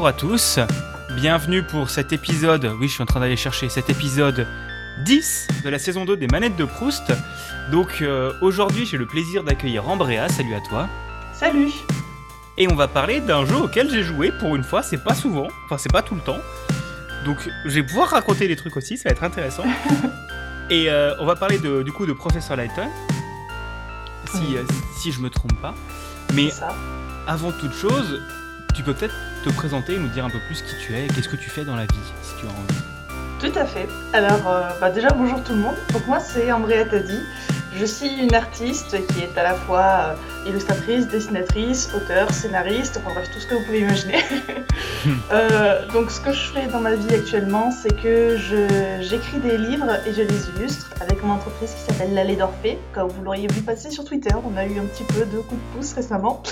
bonjour à tous. Bienvenue pour cet épisode, oui je suis en train d'aller chercher cet épisode 10 de la saison 2 des manettes de Proust. Donc euh, aujourd'hui j'ai le plaisir d'accueillir Ambrea, salut à toi. Salut Et on va parler d'un jeu auquel j'ai joué pour une fois, c'est pas souvent, enfin c'est pas tout le temps. Donc je vais pouvoir raconter des trucs aussi, ça va être intéressant. Et euh, on va parler de, du coup de Professeur Layton, si, euh, si je me trompe pas. Mais avant toute chose, tu peux peut-être te présenter et nous dire un peu plus qui tu es et qu'est-ce que tu fais dans la vie, si tu as envie. Tout à fait. Alors, euh, bah déjà, bonjour tout le monde. Donc, moi, c'est Andrea Tadi. Je suis une artiste qui est à la fois euh, illustratrice, dessinatrice, auteur, scénariste, enfin bref, tout ce que vous pouvez imaginer. Euh, donc, ce que je fais dans ma vie actuellement, c'est que j'écris des livres et je les illustre avec mon entreprise qui s'appelle L'Allée d'Orphée. Comme vous l'auriez vu passer sur Twitter, on a eu un petit peu de coups de pouce récemment.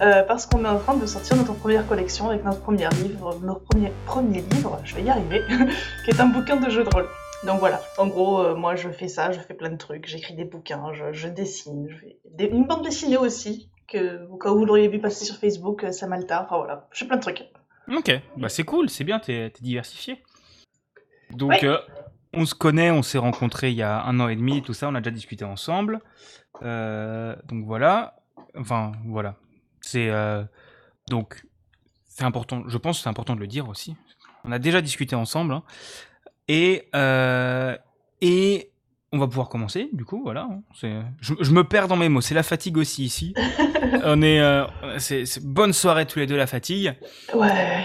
Euh, parce qu'on est en train de sortir notre première collection avec notre premier livre, notre premier, premier livre, je vais y arriver, qui est un bouquin de jeu de rôle. Donc voilà, en gros, euh, moi je fais ça, je fais plein de trucs, j'écris des bouquins, je, je dessine, je fais des- une bande dessinée aussi, que au cas où vous l'auriez vu passer sur Facebook, euh, Samalta, enfin voilà, je fais plein de trucs. Ok, bah c'est cool, c'est bien, t'es diversifié. Donc, Ouais. euh, on se connaît, on s'est rencontrés il y a un an et demi, tout ça, on a déjà discuté ensemble. Euh, donc voilà, enfin voilà, c'est donc c'est important. Je pense que c'est important de le dire aussi. On a déjà discuté ensemble hein. Et euh, et on va pouvoir commencer. Du coup, voilà. Je, je me perds dans mes mots. C'est la fatigue aussi ici. on est, euh, c'est bonne soirée tous les deux la fatigue. Ouais.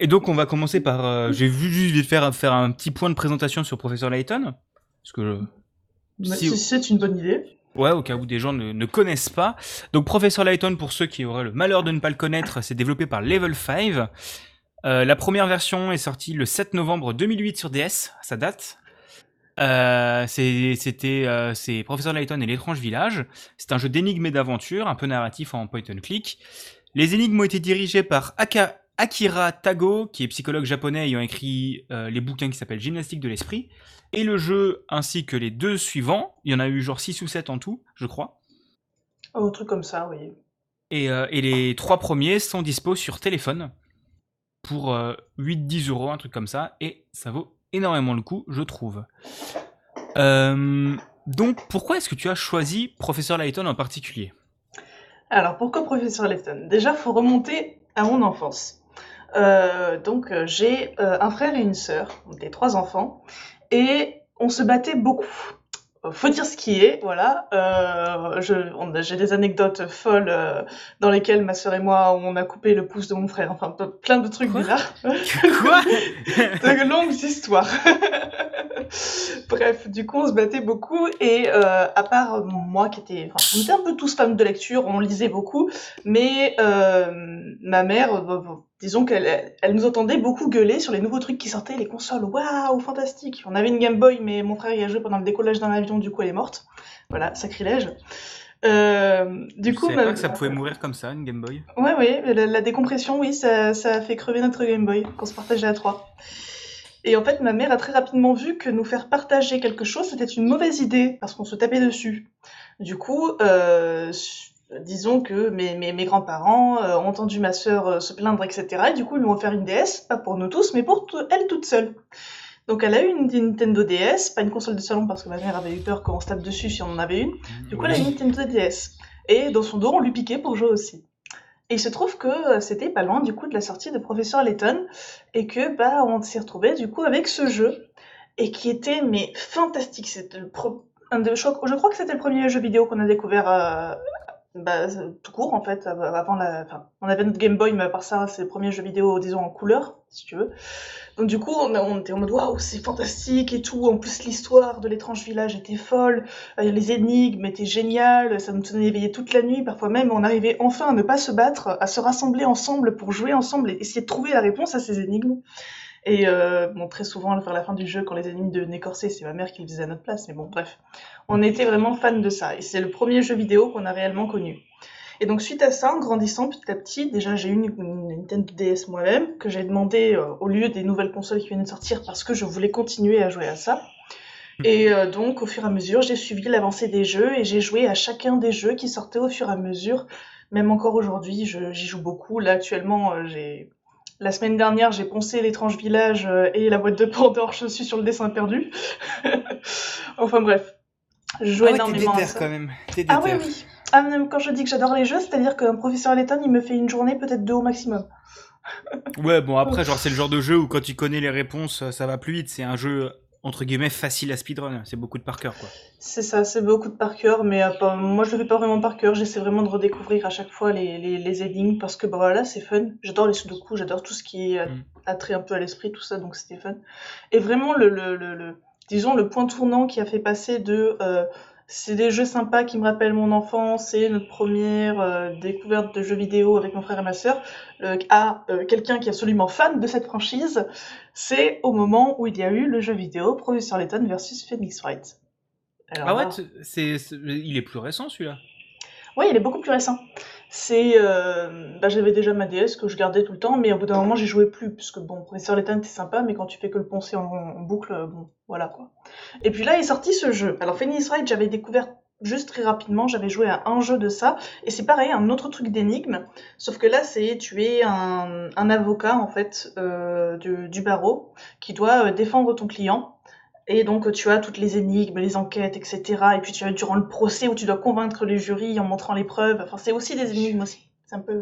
Et donc, on va commencer par. euh, J'ai vu juste vite faire, faire un petit point de présentation sur Professeur Layton. Parce que. Bah, Si- si c'est une bonne idée. Ouais, au cas où des gens ne, ne connaissent pas. Donc, Professeur Layton, pour ceux qui auraient le malheur de ne pas le connaître, c'est développé par Level 5. Euh, la première version est sortie le 7 novembre 2008 sur DS, ça date. Euh, c'est- C'était euh, c'est Professeur Layton et l'étrange village. C'est un jeu d'énigmes et d'aventure, un peu narratif en point and click. Les énigmes ont été dirigées par Aka- Akira Tago, qui est psychologue japonais ayant écrit les bouquins qui s'appellent Gymnastique de l'esprit. Et le jeu, ainsi que les deux suivants, il y en a eu genre 6 ou 7 en tout, je crois. Oh, un truc comme ça, oui. Et, et les trois premiers sont dispo sur téléphone pour euh, 8-10 euros, un truc comme ça. Et ça vaut énormément le coup, je trouve. Euh, donc, pourquoi est-ce que tu as choisi Professeur Layton en particulier? Alors, pourquoi Professeur Layton? Déjà, faut remonter à mon enfance. Euh, donc, euh, j'ai euh, un frère et une sœur, des trois enfants, et on se battait beaucoup. Faut dire ce qui est, voilà. Euh, j'ai des anecdotes folles euh, dans lesquelles ma sœur et moi, on a coupé le pouce de mon frère. Enfin, plein de trucs Quoi bizarres. Quoi de longues histoires. Bref, du coup, on se battait beaucoup et euh, à part moi qui était, enfin, on était un peu tous fans de lecture, on lisait beaucoup, mais euh, ma mère, euh, disons qu'elle elle nous entendait beaucoup gueuler sur les nouveaux trucs qui sortaient, les consoles, waouh, fantastique. On avait une Game Boy, mais mon frère y a joué pendant le décollage d'un avion, du coup elle est morte. Voilà, sacrilège. Euh, du Je coup, savais ma- pas que ça pouvait mourir comme ça, une Game Boy? Ouais, ouais, la, la décompression, oui, ça, ça a fait crever notre Game Boy qu'on se partageait à trois. Et en fait, ma mère a très rapidement vu que nous faire partager quelque chose, c'était une mauvaise idée, parce qu'on se tapait dessus. Du coup, euh, disons que mes, mes, mes grands-parents euh, ont entendu ma sœur euh, se plaindre, etc. Et du coup, ils lui ont offert une DS, pas pour nous tous, mais pour elle toute seule. Donc elle a eu une Nintendo DS, pas une console de salon, parce que ma mère avait eu peur qu'on se tape dessus si on en avait une. Du coup, elle a une Nintendo DS. Et dans son dos, on lui piquait pour jouer aussi. Et il se trouve que euh, c'était pas loin du coup de la sortie de Professeur Layton et que bah on s'est retrouvé du coup avec ce jeu et qui était mais fantastique. C'était le pro- un de- je, crois- je crois que c'était le premier jeu vidéo qu'on a découvert euh, bah, tout court en fait av- avant la. On avait notre Game Boy mais à part ça c'est le premier jeu vidéo disons en couleur si tu veux. Donc du coup on, on était en mode waouh c'est fantastique et tout. En plus l'histoire de l'étrange village était folle. Euh, les énigmes étaient géniales, ça nous tenait éveillés toute la nuit, parfois même on arrivait enfin à ne pas se battre, à se rassembler ensemble pour jouer ensemble et essayer de trouver la réponse à ces énigmes. Et euh, bon, très souvent, vers la fin du jeu, quand les énigmes devenaient corsées, c'est ma mère qui le faisait à notre place, mais bon, bref. On était vraiment fans de ça, et c'est le premier jeu vidéo qu'on a réellement connu. Et donc, suite à ça, en grandissant petit à petit, déjà j'ai eu une, une Nintendo DS moi-même, que j'ai demandé euh, au lieu des nouvelles consoles qui viennent de sortir, parce que je voulais continuer à jouer à ça. Et euh, donc, au fur et à mesure, j'ai suivi l'avancée des jeux et j'ai joué à chacun des jeux qui sortaient au fur et à mesure. Même encore aujourd'hui, j'y joue beaucoup. Là, actuellement, euh, j'ai La semaine dernière, j'ai poncé l'étrange village euh, et la boîte de Pandore, je suis sur le dessin perdu. enfin bref, je joue Ah ouais, énormément t'es à déter ça. quand même. T'es Ah oui, oui. Ah, même quand je dis que j'adore les jeux, c'est-à-dire qu'un professeur Layton, il me fait une journée, peut-être deux au maximum. Ouais, bon après, genre c'est le genre de jeu où quand tu connais les réponses, ça va plus vite. C'est un jeu entre guillemets facile à speedrun. C'est beaucoup de par cœur quoi. C'est ça, c'est beaucoup de par cœur, mais euh, pas- moi je le fais pas vraiment par cœur, j'essaie vraiment de redécouvrir à chaque fois les, les, les énigmes parce que bah voilà, c'est fun. J'adore les sudoku, j'adore tout ce qui est Mm. a trait un peu à l'esprit, tout ça, donc c'était fun. Et vraiment, le, le, le, le- disons, le point tournant qui a fait passer de euh, c'est des jeux sympas qui me rappellent mon enfance, c'est notre première euh, découverte de jeux vidéo avec mon frère et ma sœur, euh, à euh, quelqu'un qui est absolument fan de cette franchise, c'est au moment où il y a eu le jeu vidéo Professor Layton versus Phoenix Wright. Alors Ah ouais, là- c'est, c'est- il est plus récent celui-là. Oui, il est beaucoup plus récent. C'est, euh, bah, j'avais déjà ma DS que je gardais tout le temps, mais au bout d'un moment, j'y jouais plus, puisque bon, Professeur Layton, c'est sympa, mais quand tu fais que le poncer en, en boucle, euh, bon, voilà quoi. Et puis là est sorti ce jeu. Alors Phoenix Wright, j'avais découvert juste très rapidement, j'avais joué à un jeu de ça, et c'est pareil, un autre truc d'énigme, sauf que là, c'est tu es un, un avocat en fait euh, du, du barreau qui doit euh, défendre ton client. Et donc tu as toutes les énigmes, les enquêtes, etc. Et puis tu as durant le procès où tu dois convaincre les jurys en montrant les preuves. Enfin, c'est aussi des énigmes aussi. C'est un peu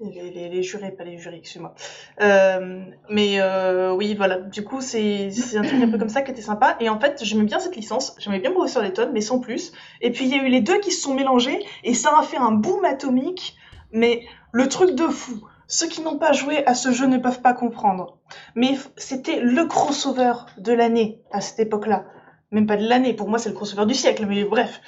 les, les, les jurés, pas les jurys, excuse-moi. Euh, mais euh, oui, voilà. Du coup, c'est un truc un peu comme ça qui était sympa. Et en fait, j'aimais bien cette licence. J'aimais bien Professeur Layton, mais sans plus. Et puis il y a eu les deux qui se sont mélangés et ça a fait un boom atomique. Mais le truc de fou. Ceux qui n'ont pas joué à ce jeu ne peuvent pas comprendre. Mais c'était le crossover de l'année à cette époque-là. Même pas de l'année, pour moi c'est le crossover du siècle, mais bref.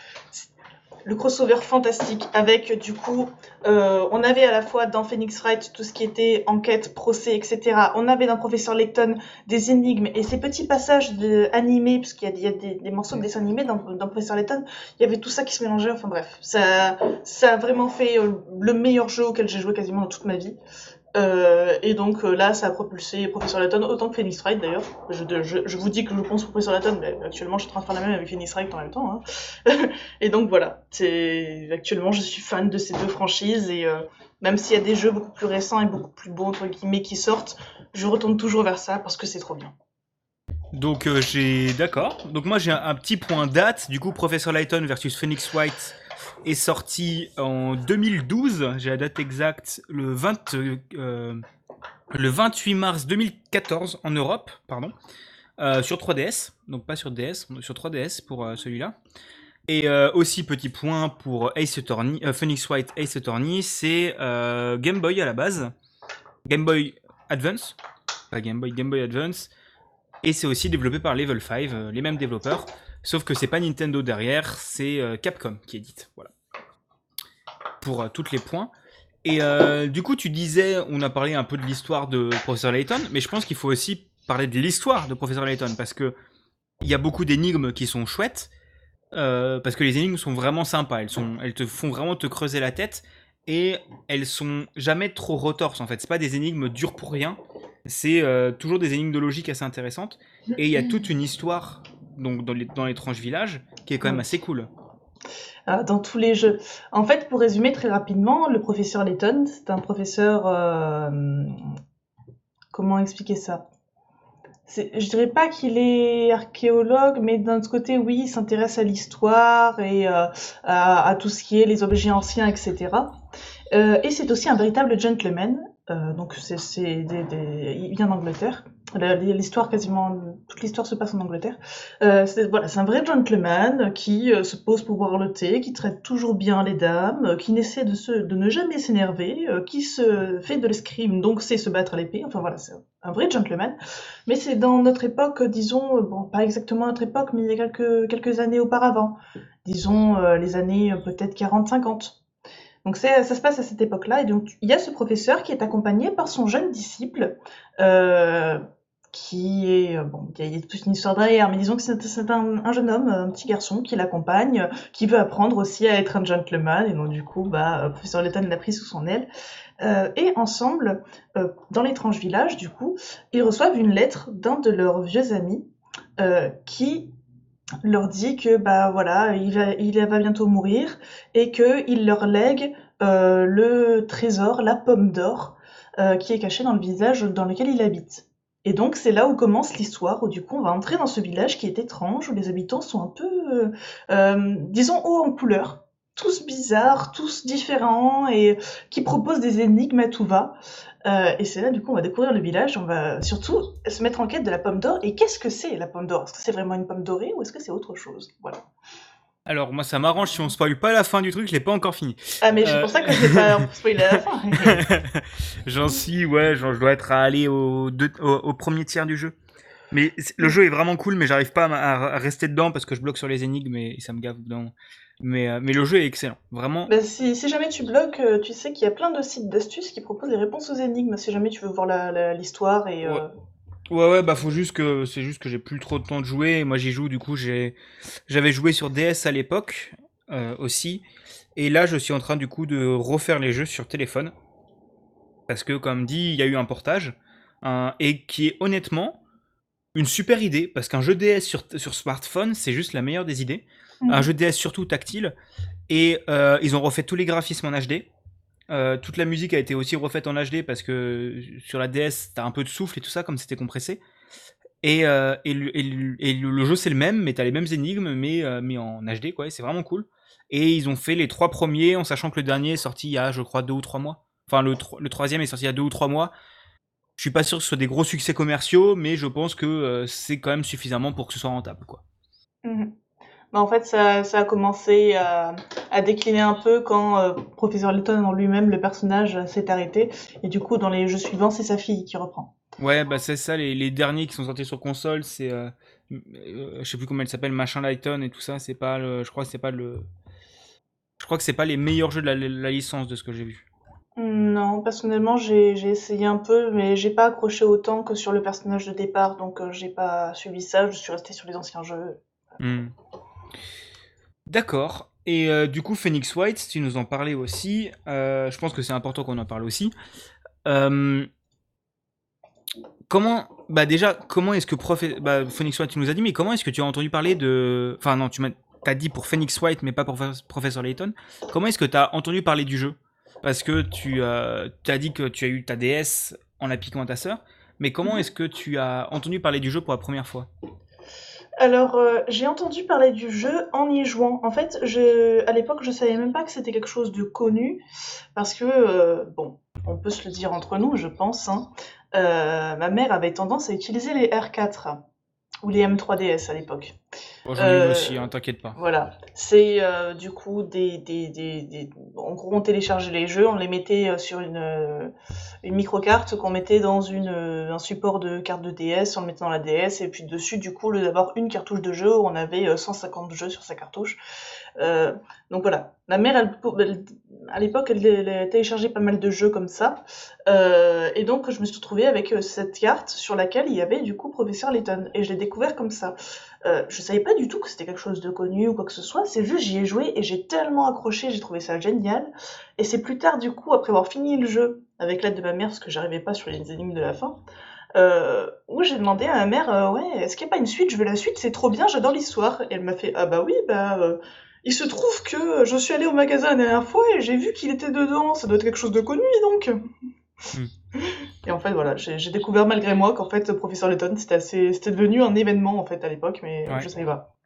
Le crossover fantastique avec du coup, euh, on avait à la fois dans Phoenix Wright tout ce qui était enquête, procès, etc. On avait dans Professeur Layton des énigmes et ces petits passages de, animés, parce qu'il y a, des, morceaux de dessins animés dans, dans Professeur Layton, il y avait tout ça qui se mélangeait, enfin bref. Ça, ça a vraiment fait euh, le meilleur jeu auquel j'ai joué quasiment dans toute ma vie. Euh, et donc euh, là, ça a propulsé Professeur Layton autant que Phoenix Wright d'ailleurs. Je, vous dis que je pense Professeur Layton, mais actuellement je suis en train de faire la même avec Phoenix Wright en même temps. Hein. et donc voilà, actuellement je suis fan de ces deux franchises et euh, même s'il y a des jeux beaucoup plus récents et beaucoup plus beaux entre guillemets qui sortent, je retourne toujours vers ça parce que c'est trop bien. Donc j'ai d'accord. Donc moi j'ai un, petit point date. Du coup, Professor Layton versus Phoenix White est sorti en 2012. J'ai la date exacte le 20 euh, 28 mars 2014 en Europe, pardon, euh, sur 3DS. Donc pas sur DS, sur 3DS pour euh, celui-là. Et aussi petit point pour Ace Phoenix White Ace Attorney, c'est Game Boy à la base, Game Boy Advance, pas Game Boy, Game Boy Advance. Et c'est aussi développé par Level 5, euh, les mêmes développeurs. Sauf que c'est pas Nintendo derrière, c'est euh, Capcom qui édite. Voilà. Pour euh, tous les points. Et euh, du coup, tu disais, on a parlé un peu de l'histoire de Professeur Layton, mais je pense qu'il faut aussi parler de l'histoire de Professeur Layton parce que il y a beaucoup d'énigmes qui sont chouettes. euh, parce que les énigmes sont vraiment sympas, elles, te font vraiment te creuser la tête et elles sont jamais trop retorses en fait. C'est pas des énigmes dures pour rien, c'est toujours des énigmes de logique assez intéressantes. Et il y a toute une histoire donc dans, les, dans l'étrange village qui est quand même assez cool. Euh, dans tous les jeux. En fait, pour résumer très rapidement, le professeur Layton, c'est un professeur. euh, comment expliquer ça? Je dirais pas qu'il est archéologue, mais d'un autre côté, oui, il s'intéresse à l'histoire et euh, à, à tout ce qui est les objets anciens, etc. Euh, et c'est aussi un véritable gentleman. Euh, donc, c'est, c'est des, des- il vient d'Angleterre. L'histoire, quasiment toute l'histoire se passe en Angleterre. Euh, c'est un vrai gentleman qui euh, se pose pour boire le thé, qui traite toujours bien les dames, euh, qui n'essaie de, ne jamais s'énerver, euh, qui se fait de l'escrime, donc sait se battre à l'épée. Enfin voilà, c'est un vrai gentleman. Mais c'est dans notre époque, disons, bon, pas exactement notre époque, mais il y a quelques, années auparavant. Disons les années peut-être 40-50. Donc ça se passe à cette époque-là, et donc il y a ce professeur qui est accompagné par son jeune disciple, qui est, euh, bon, il y a- toute une histoire derrière, mais disons que c'est un, un jeune homme, un petit garçon qui l'accompagne, qui veut apprendre aussi à être un gentleman, et donc du coup, bah, euh, professeur Letton l'a pris sous son aile. Euh, et ensemble, dans l'étrange village, du coup, ils reçoivent une lettre d'un de leurs vieux amis qui leur dit que bah voilà il va, il va bientôt mourir et que il leur lègue le trésor, la pomme d'or, qui est cachée dans le village dans lequel il habite. Et donc c'est là où commence l'histoire, où du coup on va entrer dans ce village qui est étrange, où les habitants sont un peu, disons, haut en couleur, tous bizarres, tous différents, et qui proposent des énigmes à tout va. Euh, et c'est là, du coup, on va découvrir le village, on va surtout se mettre en quête de la pomme d'or. Et qu'est-ce que c'est la pomme d'or? Est-ce que c'est vraiment une pomme dorée ou est-ce que c'est autre chose? Voilà. Alors, moi, ça m'arrange si on spoil pas la fin du truc, je l'ai pas encore fini. Ah, mais c'est pour ça que je l'ai pas spoilé à la fin. J'en suis, ouais, genre, je dois être à aller au, au, premier tiers du jeu. Mais le jeu est vraiment cool, mais j'arrive pas à, rester dedans parce que je bloque sur les énigmes et ça me gave dedans. Mais, euh, mais le jeu est excellent, vraiment. Bah, si, si, jamais tu bloques, euh, tu sais qu'il y a plein de sites d'astuces qui proposent des réponses aux énigmes, si jamais tu veux voir l'histoire et... Euh, ouais. ouais. bah faut juste que c'est juste que j'ai plus trop de temps de jouer. Moi j'y joue, du coup j'ai j'avais joué sur DS à l'époque aussi, et là je suis en train du coup de refaire les jeux sur téléphone parce que comme dit il y a eu un portage et qui est honnêtement une super idée parce qu'un jeu DS sur, sur smartphone c'est juste la meilleure des idées un jeu DS surtout tactile. Et euh, ils ont refait tous les graphismes en HD. Euh, toute la musique a été aussi refaite en HD parce que sur la DS, t'as un peu de souffle et tout ça, comme c'était compressé. Et, euh, et, le, jeu c'est le même, mais t'as les mêmes énigmes, mais, en HD, quoi. C'est vraiment cool. Et ils ont fait les trois premiers en sachant que le dernier est sorti il y a, je crois, deux ou trois mois. Enfin, le, troisième est sorti il y a deux ou trois mois. Je suis pas sûr que ce soit des gros succès commerciaux, mais je pense que c'est quand même suffisamment pour que ce soit rentable, quoi. Mhm. Bah, en fait, ça, ça a commencé à, à, décliner un peu quand euh, Professeur Layton en lui-même, le personnage, s'est arrêté. Et du coup, dans les jeux suivants, c'est sa fille qui reprend. Ouais, bah c'est ça, les, les, derniers qui sont sortis sur console, c'est. Euh, euh, je sais plus comment elle s'appelle, Machin Lighton et tout ça, c'est pas le. Je crois que c'est pas le. Je crois que c'est pas les meilleurs jeux de la, la licence de ce que j'ai vu. Non, personnellement, j'ai essayé un peu, mais j'ai pas accroché autant que sur le personnage de départ, donc j'ai pas suivi ça, je suis resté sur les anciens jeux. Hmm. D'accord. Et euh, du coup, Phoenix White, tu nous en parlais aussi. Euh, je pense que c'est important qu'on en parle aussi. Euh, comment, bah déjà, comment est-ce que bah, Phoenix White, tu nous as dit, mais comment est-ce que tu as entendu parler de, enfin non, tu m'as as dit pour Phoenix White, mais pas pour Professeur Layton. Comment est-ce que tu as entendu parler du jeu? Parce que tu as dit que tu as eu ta DS en la piquant à ta sœur, mais comment mhm. est-ce que tu as entendu parler du jeu pour la première fois? Alors, euh, j'ai entendu parler du jeu en y jouant. En fait, à l'époque, je savais même pas que c'était quelque chose de connu, parce que, euh, bon, on peut se le dire entre nous, je pense, hein, euh, ma mère avait tendance à utiliser les R4 ou les M3DS à l'époque. j'en ai euh, aussi, hein, t'inquiète pas. Voilà, c'est euh, du coup des, des, des, des, En gros, on téléchargeait les jeux, on les mettait euh, sur une, une micro-carte qu'on mettait dans une, un support de carte de DS, on le mettait dans la DS, et puis dessus, du coup, d'avoir une cartouche de jeu, on avait 150 jeux sur sa cartouche. Euh, donc voilà, ma mère, à l'époque, elle, téléchargeait pas mal de jeux comme ça. Euh, et donc, je me suis retrouvée avec euh, cette carte sur laquelle il y avait du coup Professeur Layton. Et je l'ai découvert comme ça. Euh, je savais pas du tout que c'était quelque chose de connu ou quoi que ce soit. C'est juste, j'y ai joué et j'ai tellement accroché, j'ai trouvé ça génial. Et c'est plus tard, du coup, après avoir fini le jeu, avec l'aide de ma mère, parce que j'arrivais pas sur les énigmes de la fin, euh, où j'ai demandé à ma mère, ouais, est-ce qu'il n'y a pas une suite? Je veux la suite, c'est trop bien, j'adore l'histoire. Et elle m'a fait, ah bah oui, bah il se trouve que je suis allée au magasin la dernière fois et j'ai vu qu'il était dedans. Ça doit être quelque chose de connu, donc. Hmm. Et en fait, voilà, j'ai découvert malgré moi qu'en fait, Professeur Letton, c'était devenu un événement en fait à l'époque, mais je savais pas.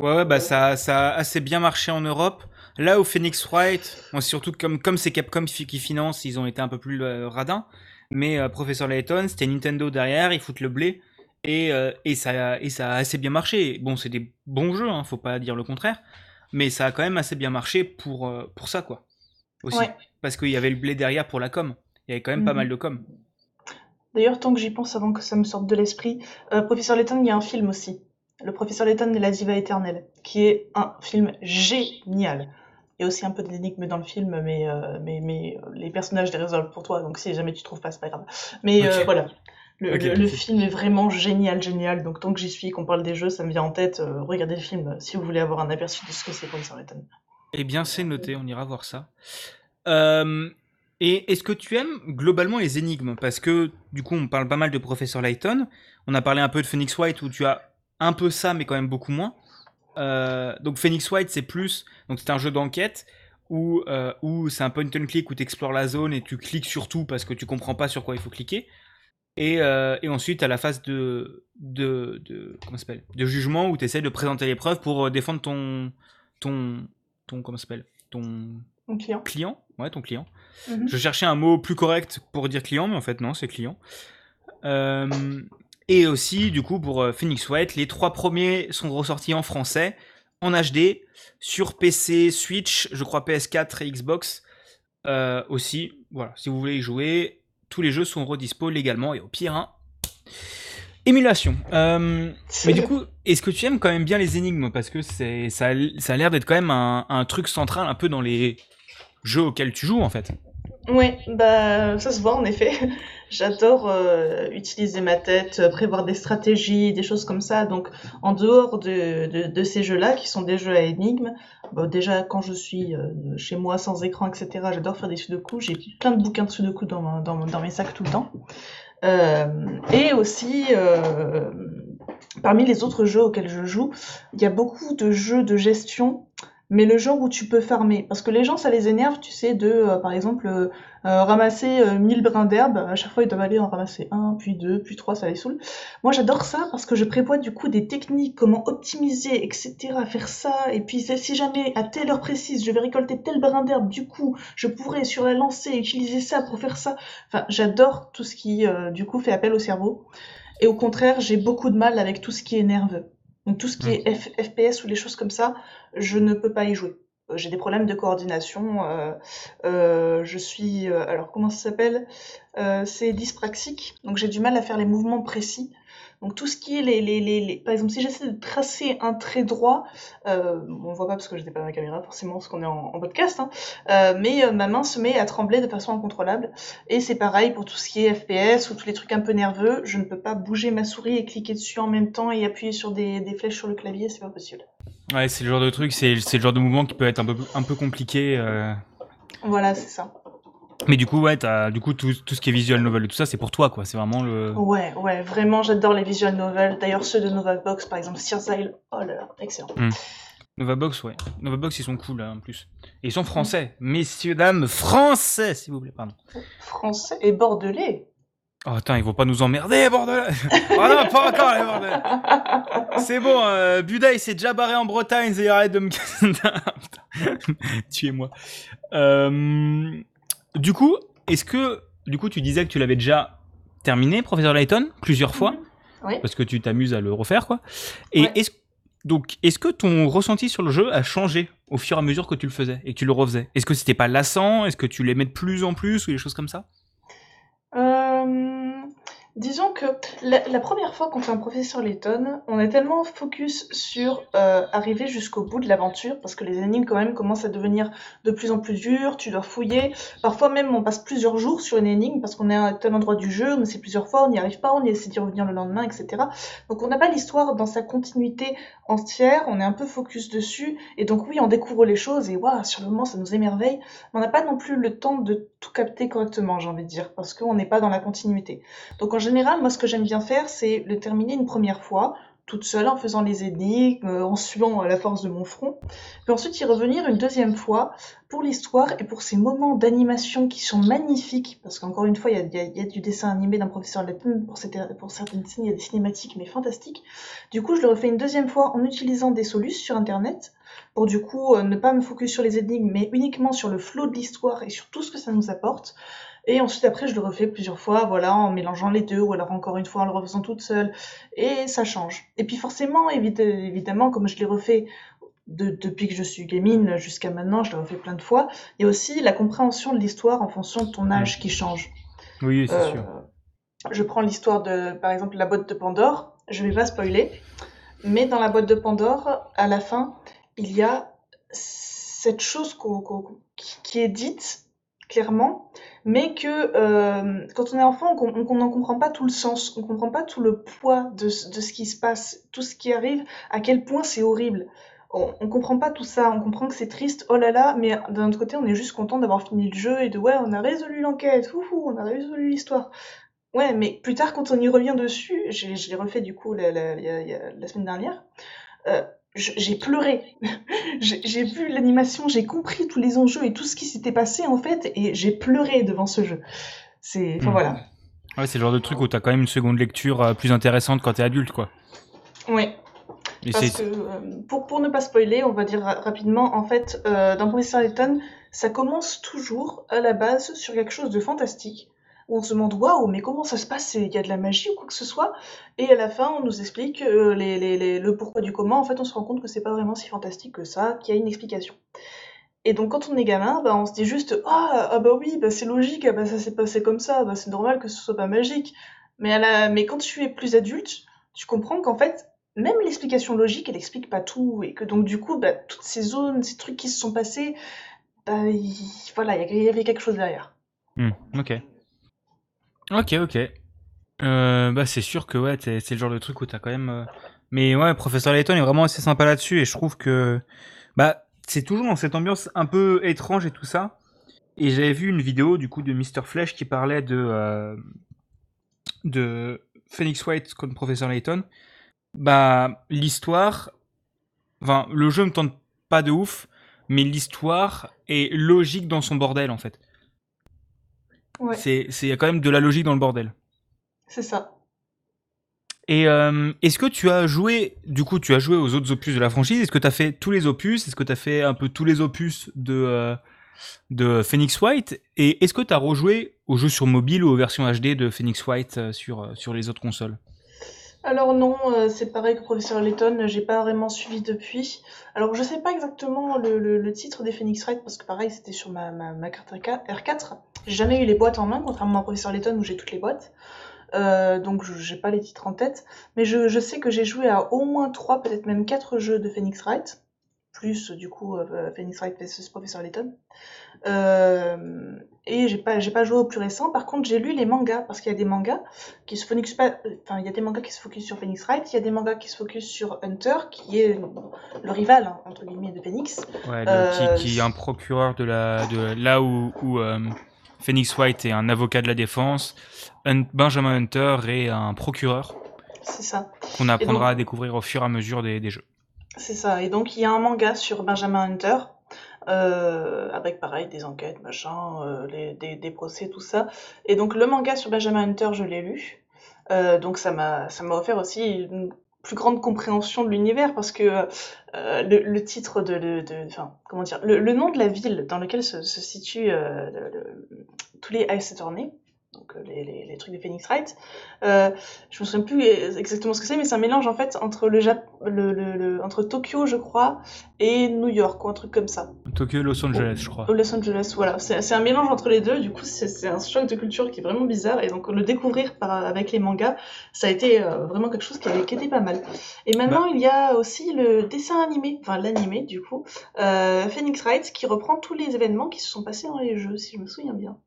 Ouais, ouais, bah ça, ça a assez bien marché en Europe. Là où Phoenix Wright, bon, surtout comme comme c'est Capcom qui finance, ils ont été un peu plus euh, radins. Mais euh, Professeur Layton, c'était Nintendo derrière, ils foutent le blé et, euh, et ça et ça a assez bien marché. Bon, c'est des bons jeux, hein, faut pas dire le contraire mais ça a quand même assez bien marché pour, euh, pour ça, quoi. Aussi. Parce qu'il y avait le blé derrière pour la com. Il y avait quand même pas mhm. mal de com. D'ailleurs, tant que j'y pense avant que ça me sorte de l'esprit, euh, Professeur Layton, il y a un film aussi. Le Professeur Layton et la diva éternelle, qui est un film génial. Il y a aussi un peu d'énigmes dans le film, mais, euh, mais, mais les personnages les résolvent pour toi, donc si jamais tu trouves pas, c'est pas grave. Mais voilà, le, film est vraiment génial, génial. Donc tant que j'y suis, qu'on parle des jeux, ça me vient en tête. Euh, regardez le film si vous voulez avoir un aperçu de ce que c'est Professeur Layton. Eh bien, c'est noté, on ira voir ça. Euh, et est-ce que tu aimes globalement les énigmes? Parce que du coup, on parle pas mal de Professeur Layton. On a parlé un peu de Phoenix White où tu as un peu ça, mais quand même beaucoup moins. Euh, donc Phoenix White, c'est plus. Donc c'est un jeu d'enquête. où, où c'est un point and click où tu explores la zone et tu cliques sur tout parce que tu comprends pas sur quoi il faut cliquer. Et, euh, et ensuite, à la phase de, de, de, comment s'appelle, de jugement où tu essaies de présenter les preuves pour euh, défendre ton, ton, ton comment s'appelle, ton client. client. Ouais, ton client. Mhm. Je cherchais un mot plus correct pour dire client, mais en fait non, c'est client. Euh, et aussi, du coup, pour euh, Phoenix White, les trois premiers sont ressortis en français, en HD, sur PC, Switch, je crois PS4 et Xbox euh, aussi. Voilà, si vous voulez y jouer, tous les jeux sont redispo légalement et au pire, hein, émulation. Euh, mais du coup, est-ce que tu aimes quand même bien les énigmes? Parce que c'est, ça, a- ça a l'air d'être quand même un, un truc central un peu dans les jeux auxquels tu joues en fait. Ouais, bah ça se voit en effet. J'adore euh, utiliser ma tête, euh, prévoir des stratégies, des choses comme ça. Donc en dehors de, ces jeux-là, qui sont des jeux à énigmes, bon, déjà quand je suis euh, chez moi sans écran, etc., j'adore faire des sudoku. J'ai plein de bouquins de sudoku dans, ma- dans, mes sacs tout le temps. Et aussi, parmi les autres jeux auxquels je joue, il y a beaucoup de jeux de gestion, mais le genre où tu peux farmer. Parce que les gens, ça les énerve, tu sais, de, euh, par exemple, euh, euh, ramasser euh, 1000 brins d'herbe. À chaque fois, ils doivent aller en ramasser un, puis deux, puis trois, ça les saoule. Moi, j'adore ça parce que je prévois du coup des techniques, comment optimiser, etc., faire ça. Et puis, si jamais, à telle heure précise, je vais récolter tel brin d'herbe, du coup, je pourrais, sur la lancée, utiliser ça pour faire ça. Enfin, j'adore tout ce qui, du coup, fait appel au cerveau. Et au contraire, j'ai beaucoup de mal avec tout ce qui est nerveux. Donc tout ce qui est F- FPS ou les choses comme ça, je ne peux pas y jouer. Euh, J'ai des problèmes de coordination. euh, euh, je suis, euh, alors comment ça s'appelle? Euh, C'est dyspraxique, donc j'ai du mal à faire les mouvements précis. Donc tout ce qui est les, les, les, les- par exemple si j'essaie de tracer un trait droit, euh, on voit pas parce que je n'ai pas ma caméra forcément parce qu'on est en, en podcast, hein, euh, mais euh, ma main se met à trembler de façon incontrôlable. Et c'est pareil pour tout ce qui est FPS ou tous les trucs un peu nerveux, je ne peux pas bouger ma souris et cliquer dessus en même temps et appuyer sur des, des flèches sur le clavier, c'est pas possible. Ouais, c'est le genre de truc, c'est c'est le genre de mouvement qui peut être un peu, un peu compliqué. euh. Voilà, c'est ça. Mais du coup, ouais, t'as, du coup, tout, tout ce qui est visual novel et tout ça, c'est pour toi, quoi. C'est vraiment le. Ouais, ouais, vraiment, j'adore les visual novels. D'ailleurs, ceux de Novavox, par exemple, Sears Isle, oh là là, excellent. Novabox, ouais. Novabox, ils sont cool, là, en plus. Et ils sont français. Messieurs, dames, français, s'il vous plaît, pardon. Français et bordelais. Oh, attends, ils vont pas nous emmerder, bordel Oh non, pas encore, les bordel C'est bon, euh, Buda, il s'est déjà barré en Bretagne, et arrête de me... Tuez-moi. Euh, du coup, est-ce que... Du coup, tu disais que tu l'avais déjà terminé, Professeur Layton, plusieurs fois, Oui. parce que tu t'amuses à le refaire, quoi. Et Ouais. est-ce... Donc, est-ce que ton ressenti sur le jeu a changé au fur et à mesure que tu le faisais et que tu le refaisais? Est-ce que c'était pas lassant? Est-ce que tu l'aimais de plus en plus ou des choses comme ça? Euh, disons que la, première fois qu'on fait un professeur Layton, on est tellement focus sur euh, arriver jusqu'au bout de l'aventure, parce que les énigmes quand même commencent à devenir de plus en plus dures, tu dois fouiller. Parfois même on passe plusieurs jours sur une énigme parce qu'on est à tel endroit du jeu, on essaie plusieurs fois, on n'y arrive pas, on essaie d'y revenir le lendemain, etc. Donc on n'a pas l'histoire dans sa continuité entière, on est un peu focus dessus, et donc oui, on découvre les choses, et waouh, sur le moment ça nous émerveille, mais on n'a pas non plus le temps de tout capter correctement, j'ai envie de dire, parce qu'on n'est pas dans la continuité. Donc en général, moi ce que j'aime bien faire, c'est le terminer une première fois, toute seule, en faisant les énigmes, euh, en suivant euh, la force de mon front, puis ensuite y revenir une deuxième fois pour l'histoire et pour ces moments d'animation qui sont magnifiques, parce qu'encore une fois, il y a, du dessin animé d'un professeur Layton, pour, certaines scènes, il y a des cinématiques, mais fantastiques. Du coup, je le refais une deuxième fois en utilisant des solutions sur Internet, pour du coup euh, ne pas me focus sur les énigmes, mais uniquement sur le flot de l'histoire et sur tout ce que ça nous apporte. Et ensuite, après, je le refais plusieurs fois, voilà, en mélangeant les deux, ou alors encore une fois en le refaisant toute seule. Et ça change. Et puis forcément, évid- évidemment, comme je l'ai refait de- depuis que je suis gamine jusqu'à maintenant, je l'ai refait plein de fois, il y a aussi la compréhension de l'histoire en fonction de ton âge qui change. Oui, c'est Euh, sûr. je prends l'histoire de, par exemple, la boîte de Pandore. Je vais pas spoiler, mais dans la boîte de Pandore, à la fin, il y a cette chose qui est dite clairement, mais que euh, quand on est enfant, on n'en comprend pas tout le sens, on comprend pas tout le poids de, ce- qui se passe, tout ce qui arrive, à quel point c'est horrible. On, on comprend pas tout ça, on comprend que c'est triste, oh là là, mais d'un autre côté, on est juste content d'avoir fini le jeu et de ouais, on a résolu l'enquête, on a résolu l'histoire. Ouais, mais plus tard, quand on y revient dessus, je l'ai refait du coup la semaine dernière, euh, j'ai pleuré. j'ai vu l'animation, j'ai compris tous les enjeux et tout ce qui s'était passé en fait, et j'ai pleuré devant ce jeu. C'est, enfin hmm. voilà. Ouais, c'est le genre de truc où t'as quand même une seconde lecture euh, plus intéressante quand t'es adulte, quoi. Parce que, euh, pour, pour ne pas spoiler, on va dire rapidement, en fait, euh, dans Professor Layton, ça commence toujours à la base sur quelque chose de fantastique où on se demande waouh, mais comment ça se passe? Il y a de la magie ou quoi que ce soit? Et à la fin, on nous explique euh, le pourquoi du comment. En fait, on se rend compte que c'est pas vraiment si fantastique que ça, qu'il y a une explication. Et donc, quand on est gamin, bah, on se dit juste ah, ah bah oui, bah, c'est logique, ah, bah, ça s'est passé comme ça, bah, c'est normal que ce soit pas magique. Mais, à la... mais quand tu es plus adulte, tu comprends qu'en fait, même l'explication logique, elle explique pas tout, et que donc du coup, bah, toutes ces zones, ces trucs qui se sont passés, bah, voilà, il y avait quelque chose derrière. Hmm, ok. Ok, ok. Euh, bah c'est sûr que ouais, c'est le genre de truc où t'as quand même. Euh, mais ouais, Professeur Layton est vraiment assez sympa là-dessus et je trouve que bah c'est toujours dans cette ambiance un peu étrange et tout ça. Et j'avais vu une vidéo du coup de Mr Flash qui parlait de euh, de Phoenix White contre Professeur Layton. Bah l'histoire, enfin le jeu me tente pas de ouf, mais l'histoire est logique dans son bordel en fait. C'est, il y a quand même de la logique dans le bordel. C'est ça. Et euh, est-ce que tu as joué, du coup, tu as joué aux autres opus de la franchise? Est-ce que tu as fait tous les opus? Est-ce que tu as fait un peu tous les opus de, euh, de Phoenix White? Et est-ce que tu as rejoué aux jeux sur mobile ou aux versions HD de Phoenix White euh, sur, sur les autres consoles? Alors non, euh, c'est pareil que Professeur Layton, j'ai pas vraiment suivi depuis. Alors je sais pas exactement le, titre des Phoenix Wright parce que pareil c'était sur ma, carte R4. J'ai jamais eu les boîtes en main, contrairement à Professeur Layton où j'ai toutes les boîtes. Euh, donc j'ai pas les titres en tête. Mais je, je sais que j'ai joué à au moins 3, peut-être même 4 jeux de Phoenix Wright plus du coup euh, Phoenix Wright vs Professor Layton. Euh, et j'ai pas j'ai pas joué au plus récent. Par contre, j'ai lu les mangas parce qu'il y a des mangas qui se focusent pas. Enfin, il y a des mangas qui se focusent sur Phoenix Wright. Il y a des mangas qui se focusent sur Hunter, qui est le rival hein, entre guillemets de Phoenix. Ouais, euh, qui, est un procureur de la de là où, où Phoenix Wright est un avocat de la défense. Benjamin Hunter est un procureur. C'est ça. Qu'on apprendra à découvrir au fur et à mesure des jeux. C'est ça. Et donc, il y a un manga sur Benjamin Hunter, euh, avec pareil des enquêtes, machin, euh, des, procès, tout ça. Et donc, le manga sur Benjamin Hunter, je l'ai lu. Euh, donc, ça m'a, offert aussi une plus grande compréhension de l'univers parce que le, titre de, enfin, comment dire, le, nom de la ville dans laquelle se, se situent tous les Ice Attorney, donc euh, les, les, trucs de Phoenix Wright. Euh, je me souviens plus exactement ce que c'est, mais c'est un mélange en fait entre le, le, le, entre Tokyo, je crois, et New York ou un truc comme ça. Tokyo, Los Angeles, je crois. Los Angeles, voilà. C'est un mélange entre les deux. Du coup, c'est un choc de culture qui est vraiment bizarre. Et donc le découvrir par, avec les mangas, ça a été euh, vraiment quelque chose qui, avait, qui était pas mal. Et maintenant, bah. il y a aussi le dessin animé, enfin l'animé du coup, euh, Phoenix Wright, qui reprend tous les événements qui se sont passés dans les jeux, si je me souviens bien.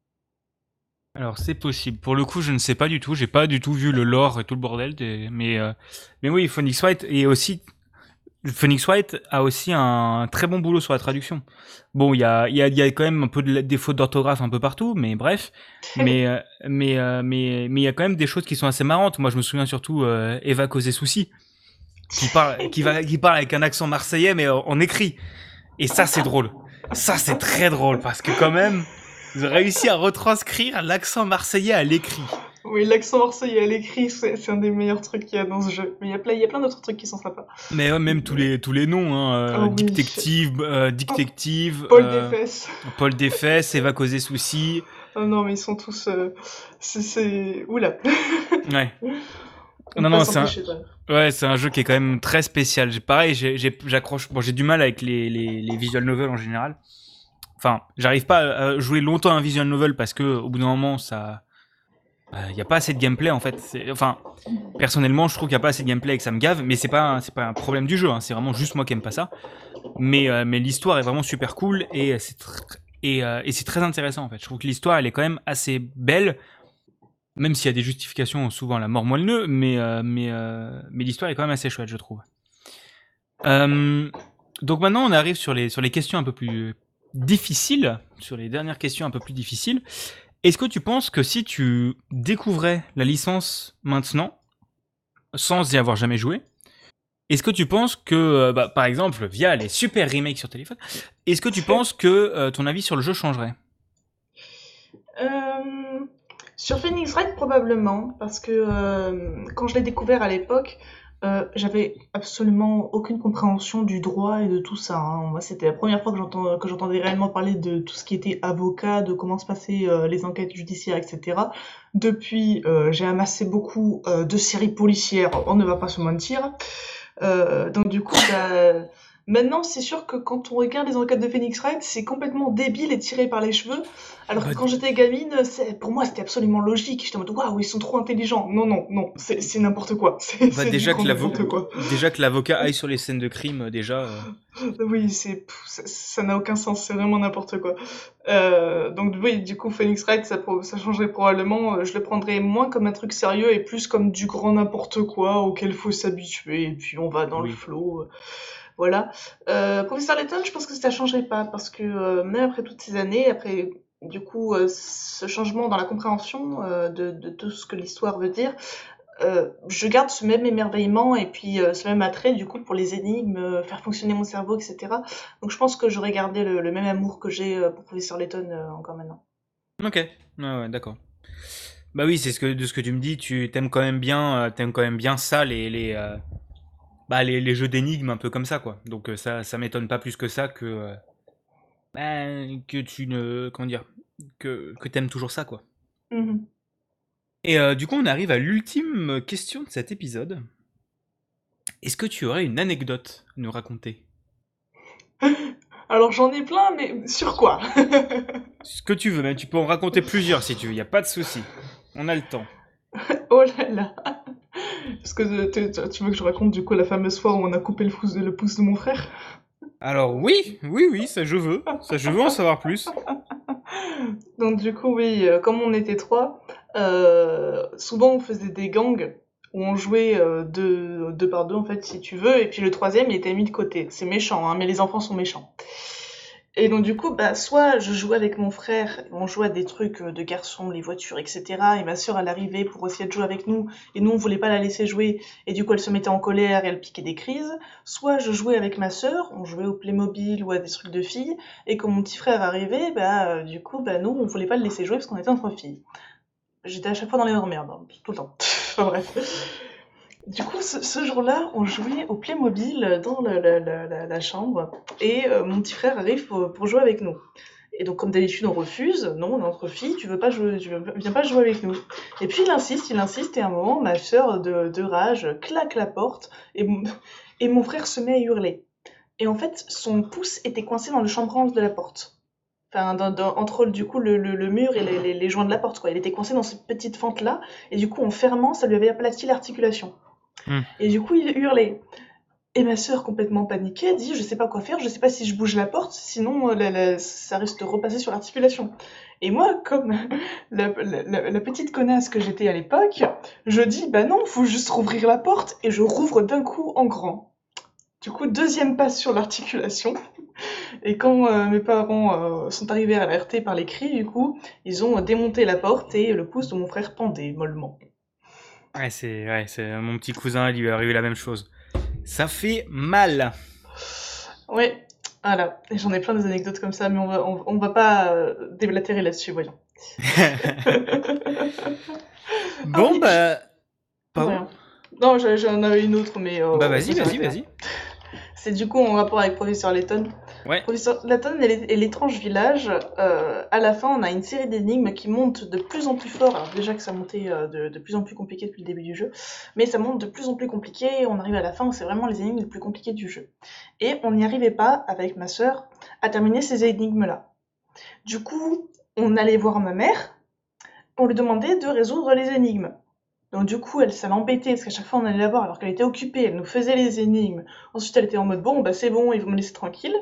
Alors c'est possible. Pour le coup, je ne sais pas du tout. J'ai pas du tout vu le lore et tout le bordel. Mais euh, mais oui, Phoenix White et aussi Phoenix White a aussi un très bon boulot sur la traduction. Bon, il y a il y a, y a quand même un peu de défauts d'orthographe un peu partout, mais bref. mais euh, mais euh, mais mais il y a quand même des choses qui sont assez marrantes. Moi, je me souviens surtout Eva causé souci qui parle qui va qui parle avec un accent marseillais mais en écrit. Et ça c'est drôle. Ça c'est très drôle parce que quand même vous avez réussi à retranscrire l'accent marseillais à l'écrit. Oui, l'accent marseillais à l'écrit, c'est un des meilleurs trucs qu'il y a dans ce jeu. Mais il y a plein, plein d'autres trucs qui sont sympas. Mais même tous les, tous les noms, hein, euh, oh Dictective, euh, Dictective, Paul euh, Desfesses. Paul Desfesses, Eva Causé Souci. Oh non, mais ils sont tous. c'est. Oula. ouais. non, non, c'est un... Ouais, c'est un jeu qui est quand même très spécial. Pareil, j'accroche. Bon, j'ai du mal avec les, les, les visual novels en général. Enfin, j'arrive pas à jouer longtemps un visual novel parce que au bout d'un moment, ça, il euh, n'y a pas assez de gameplay en fait. Enfin, personnellement, je trouve qu'il n'y a pas assez de gameplay et que ça me gave, mais c'est pas pas un problème du jeu. Hein. C'est vraiment juste moi qui aime pas ça. Mais euh, l'histoire est vraiment super cool et c'est et, euh, et c'est très intéressant en fait. Je trouve que l'histoire elle est quand même assez belle, même s'il y a des justifications souvent la mort moelle mais mais mais l'histoire est quand même assez chouette, je trouve. donc maintenant, on arrive sur les questions un peu plus difficile, sur les dernières questions un peu plus difficiles, est-ce que tu penses que si tu découvrais la licence maintenant, sans y avoir jamais joué, Est-ce que tu penses que, euh, bah, par exemple, via les super remakes sur téléphone, est-ce que tu penses que euh, ton avis sur le jeu changerait? Euh, sur Phoenix Wright, probablement, parce que quand je l'ai découvert à l'époque, euh, j'avais absolument aucune compréhension du droit et de tout ça. hein. C'était la première fois que j'entends- que j'entendais réellement parler de tout ce qui était avocat, de comment se passaient euh, les enquêtes judiciaires, etc. Depuis, euh, j'ai amassé beaucoup euh, de séries policières, on ne va pas se mentir. Euh, donc du coup, bah, maintenant, c'est sûr que quand on regarde les enquêtes de Phoenix Wright, c'est complètement débile et tiré par les cheveux. Alors que Bah, quand j'étais gamine, c'est- pour moi, c'était absolument logique. J'étais en mode, waouh, ils sont trop intelligents. Non, non, non, c'est c'est n'importe quoi. C'est Bah, c'est du déjà, grand que l'avo- n'importe quoi. déjà que l'avocat aille sur les scènes de crime, euh, déjà. euh, Oui, c'est pff, ça- ça n'a aucun sens, c'est vraiment n'importe quoi. Euh, donc oui, du coup, Phoenix Wright, ça, pro- ça changerait probablement. euh, Je le prendrais moins comme un truc sérieux et plus comme du grand n'importe quoi auquel faut s'habituer. Et puis on va dans le Oui. flow. Voilà. Euh, Professeur Layton, je pense que ça changerait pas parce que euh, même après toutes ces années, après du coup euh, ce changement dans la compréhension de, tout ce que l'histoire veut dire, je garde ce même émerveillement et puis ce même attrait du coup pour les énigmes, faire fonctionner mon cerveau, etc. Donc je pense que j'aurais gardé le, le même amour que j'ai pour Professeur euh, encore maintenant. Ok, ouais, d'accord. Bah oui, c'est ce que de ce que tu me dis, tu t'aimes quand même bien, t'aimes quand même bien ça, les bah, les, les jeux d'énigmes un peu comme ça quoi. Donc euh, ça ça m'étonne pas plus que ça que euh, bah, que tu ne comment dire que que t'aimes toujours ça quoi. Mhm. Et euh, du coup, on arrive à l'ultime question de cet épisode. Est-ce que tu aurais une anecdote à nous raconter? Alors j'en ai plein, mais sur quoi? Ce que tu veux, même tu peux en raconter plusieurs si tu veux, y a pas de souci. On a le temps. Oh là là Est-ce que euh, tu- veux que je raconte du coup la fameuse fois où on a coupé le pouce de, le pouce de mon frère? Alors oui, oui, oui, ça je veux. Ça je veux en savoir plus. Donc du coup, oui, euh, comme on était trois, euh, souvent on faisait des gangs où on jouait euh, deux, deux par deux en fait, si tu veux, et puis le troisième il était mis de côté. C'est méchant, hein, mais les enfants sont méchants. Et donc du coup, bah, soit je jouais avec mon frère, on jouait à des trucs euh, de garçons, les voitures, etc. Et ma sœur, elle arrivait pour essayer de jouer avec nous, et nous on voulait pas la laisser jouer, et du coup elle se mettait en colère et elle piquait des crises. Soit je jouais avec ma sœur, on jouait au Playmobil ou à des trucs de filles, et quand mon petit frère arrivait, bah euh, du coup, bah nous on voulait pas le laisser jouer parce qu'on était entre filles. J'étais à chaque fois dans les merde, hein, tout le temps. enfin bref. Du coup, ce, jour-là, on jouait au Playmobil dans la, chambre et euh, mon petit frère arrive pour, jouer avec nous. Et donc, comme d'habitude, on refuse. Non, on est entre tu veux pas jouer, tu veux- viens pas jouer avec nous. Et puis, il insiste, il insiste, et à un moment, ma sœur de, rage claque la porte et, mon- frère se met à hurler. Et en fait, son pouce était coincé dans le chambranle de la porte. Enfin, entre du coup le, mur et les, les- les joints de la porte, quoi. Il était coincé dans cette petite fente-là, et du coup, en fermant, ça lui avait aplati l'articulation. Hmm. Et du coup, il hurlait. Et ma sœur, complètement paniquée, dit Je sais pas quoi faire, je sais pas si je bouge la porte, sinon euh, ça risque de repasser sur l'articulation. Et moi, comme la, petite connasse que j'étais à l'époque, je dis Bah non, faut juste rouvrir la porte, et je rouvre d'un coup en grand. Du coup, deuxième passe sur l'articulation. Et quand euh, mes parents euh, sont arrivés alertés par les cris, du coup, ils ont démonté la porte et le pouce de mon frère pendait mollement. Ouais, c'est ouais, c'est mon petit cousin, il lui est arrivé la même chose. Ça fait mal. Ouais, voilà. J'en ai plein des anecdotes comme ça, mais on va, on, on va pas euh, déblatérer là-dessus, voyons. bon oui. bah pardon. Non, j'en avais une autre, mais... euh, Bah vas-y, va vas-y, vas-y. C'est du coup en rapport avec Professeur Layton. Ouais. Professeur Layton et l'é- et l'étrange village, euh, à la fin, on a une série d'énigmes qui montent de plus en plus fort. Alors déjà que ça montait euh, de, plus en plus compliqué depuis le début du jeu, mais ça monte de plus en plus compliqué. On arrive à la fin où c'est vraiment les énigmes les plus compliquées du jeu. Et on n'y arrivait pas, avec ma sœur, à terminer ces énigmes-là. Du coup, on allait voir ma mère, on lui demandait de résoudre les énigmes. Donc du coup, elle, ça l'embêtait, parce qu'à chaque fois on allait la voir alors qu'elle était occupée, elle nous faisait les énigmes. Ensuite, elle était en mode bon, bah c'est bon, ils vont me laisser tranquille.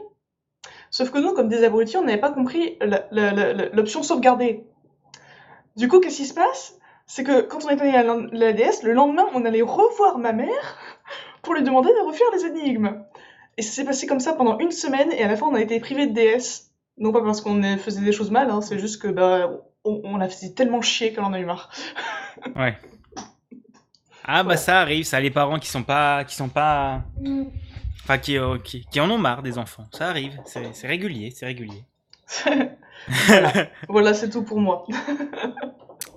Sauf que nous, comme des abrutis, on n'avait pas compris l'option sauvegarder. Du coup, qu'est-ce qui se passe? C'est que quand on éteignait la, la DS, le lendemain, on allait revoir ma mère pour lui demander de refaire les énigmes. Et ça s'est passé comme ça pendant une semaine, et à la fin, on a été privé de DS. Non pas parce qu'on faisait des choses mal, hein, c'est juste que bah on, on la faisait tellement chier qu'elle en a eu marre. Ouais. Ah bah Voilà. ça arrive, ça les parents qui sont pas, qui sont pas, Mm. Enfin qui, euh, qui, qui en ont marre des enfants. Ça arrive, c'est c'est régulier, c'est régulier. voilà, c'est tout pour moi.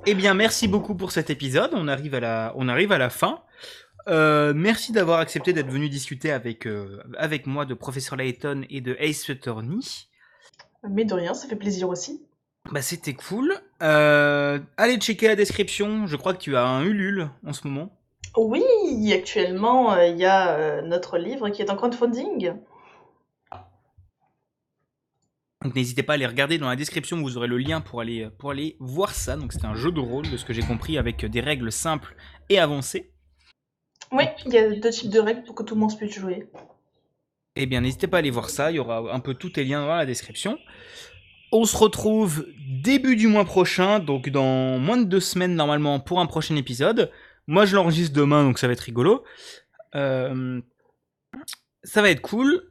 Eh bien, merci beaucoup pour cet épisode. On arrive à la, on arrive à la fin. Euh, merci d'avoir accepté d'être venu discuter avec, euh, avec moi de Professeur Layton et de Ace Attorney. Mais de rien, ça fait plaisir aussi. Bah, c'était cool. Euh, allez checker la description. Je crois que tu as un Ulule en ce moment. Oui, actuellement, euh, il y a euh, notre livre qui est en crowdfunding. Donc n'hésitez pas à aller regarder dans la description, vous aurez le lien pour aller, pour aller voir ça. Donc c'est un jeu de rôle, de ce que j'ai compris, avec des règles simples et avancées. Oui, il y a deux types de règles pour que tout le monde puisse jouer. Eh bien, n'hésitez pas à aller voir ça. Il y aura un peu tous les liens dans la description. On se retrouve début du mois prochain, donc dans moins de deux semaines normalement pour un prochain épisode. Moi, je l'enregistre demain, donc ça va être rigolo. Euh, ça va être cool.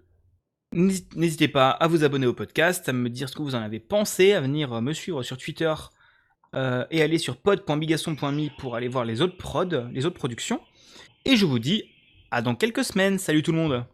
N'hés- N'hésitez pas à vous abonner au podcast, à me dire ce que vous en avez pensé, à venir euh, me suivre sur Twitter euh, et aller sur pod.bigasson.me pour aller voir les autres prods, les autres productions. Et je vous dis à dans quelques semaines. Salut tout le monde